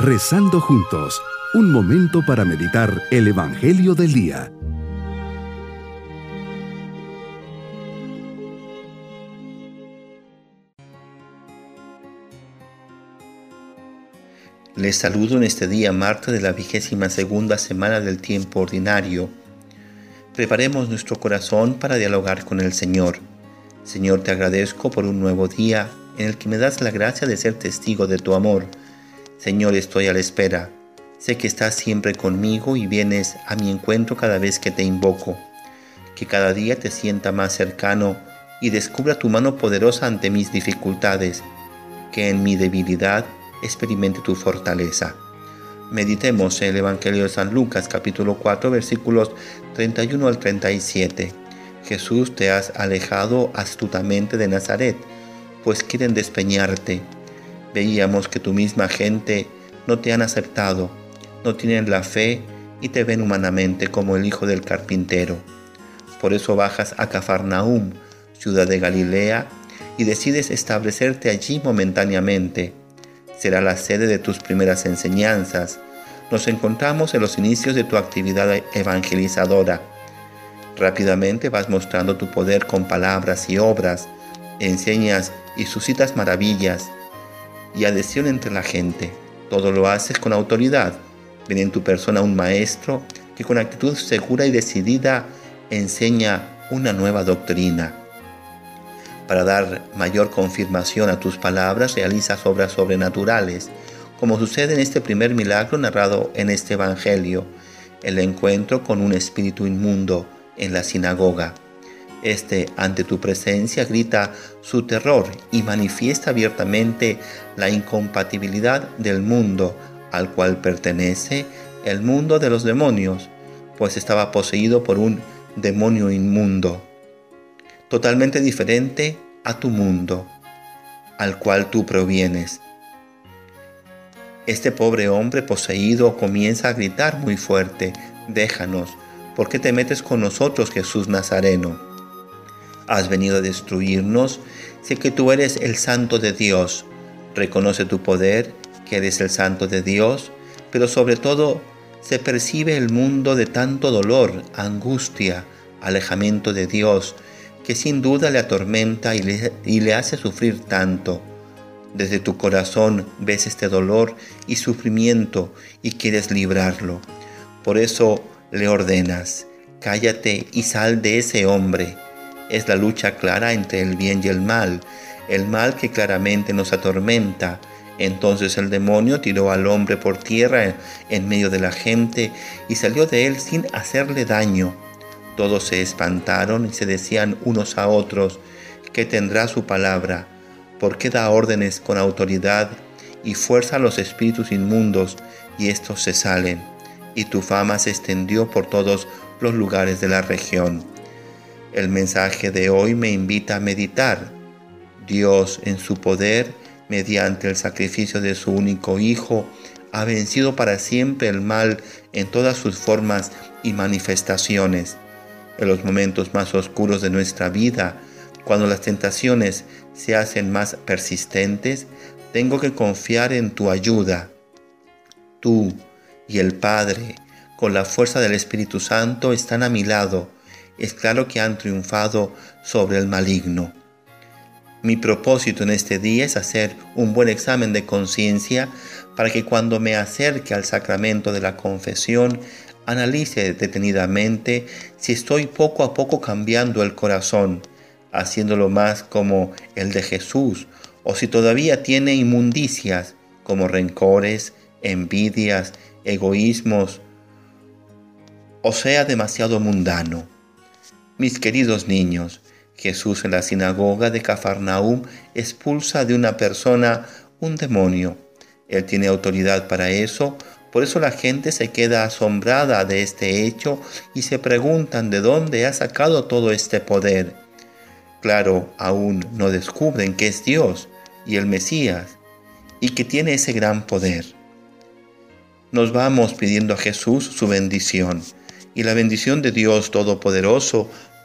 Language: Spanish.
Rezando juntos, un momento para meditar el Evangelio del Día. Les saludo en este día martes de la vigésima segunda semana del tiempo ordinario. Preparemos nuestro corazón para dialogar con el Señor. Señor, te agradezco por un nuevo día en el que me das la gracia de ser testigo de tu amor Señor, estoy a la espera. Sé que estás siempre conmigo y vienes a mi encuentro cada vez que te invoco. Que cada día te sienta más cercano y descubra tu mano poderosa ante mis dificultades. Que en mi debilidad experimente tu fortaleza. Meditemos en el Evangelio de San Lucas capítulo 4 versículos 31 al 37. Jesús te has alejado astutamente de Nazaret, pues quieren despeñarte Veíamos que tu misma gente no te han aceptado, no tienen la fe y te ven humanamente como el hijo del carpintero. Por eso bajas a Cafarnaum, ciudad de Galilea, y decides establecerte allí momentáneamente. Será la sede de tus primeras enseñanzas. Nos encontramos en los inicios de tu actividad evangelizadora. Rápidamente vas mostrando tu poder con palabras y obras, enseñas y suscitas maravillas y adhesión entre la gente. Todo lo haces con autoridad. Ven en tu persona un maestro que con actitud segura y decidida enseña una nueva doctrina. Para dar mayor confirmación a tus palabras, realizas obras sobrenaturales, como sucede en este primer milagro narrado en este Evangelio, el encuentro con un espíritu inmundo en la sinagoga. Este, ante tu presencia, grita su terror y manifiesta abiertamente la incompatibilidad del mundo al cual pertenece, el mundo de los demonios, pues estaba poseído por un demonio inmundo, totalmente diferente a tu mundo, al cual tú provienes. Este pobre hombre poseído comienza a gritar muy fuerte, déjanos, ¿por qué te metes con nosotros, Jesús Nazareno? Has venido a destruirnos, sé que tú eres el santo de Dios. Reconoce tu poder, que eres el santo de Dios, pero sobre todo se percibe el mundo de tanto dolor, angustia, alejamiento de Dios, que sin duda le atormenta y le, hace sufrir tanto. Desde tu corazón ves este dolor y sufrimiento y quieres librarlo. Por eso le ordenas, cállate y sal de ese hombre es la lucha clara entre el bien y el mal, el mal que claramente nos atormenta. Entonces el demonio tiró al hombre por tierra en medio de la gente y salió de él sin hacerle daño. Todos se espantaron y se decían unos a otros, que tendrá su palabra? porque da órdenes con autoridad y fuerza a los espíritus inmundos y estos se salen? Y tu fama se extendió por todos los lugares de la región. El mensaje de hoy me invita a meditar. Dios en su poder, mediante el sacrificio de su único Hijo, ha vencido para siempre el mal en todas sus formas y manifestaciones. En los momentos más oscuros de nuestra vida, cuando las tentaciones se hacen más persistentes, tengo que confiar en tu ayuda. Tú y el Padre, con la fuerza del Espíritu Santo, están a mi lado es claro que han triunfado sobre el maligno. Mi propósito en este día es hacer un buen examen de conciencia para que cuando me acerque al sacramento de la confesión analice detenidamente si estoy poco a poco cambiando el corazón, haciéndolo más como el de Jesús, o si todavía tiene inmundicias como rencores, envidias, egoísmos, o sea demasiado mundano. Mis queridos niños, Jesús en la sinagoga de Cafarnaúm expulsa de una persona un demonio. Él tiene autoridad para eso, por eso la gente se queda asombrada de este hecho y se preguntan de dónde ha sacado todo este poder. Claro, aún no descubren que es Dios y el Mesías y que tiene ese gran poder. Nos vamos pidiendo a Jesús su bendición y la bendición de Dios Todopoderoso,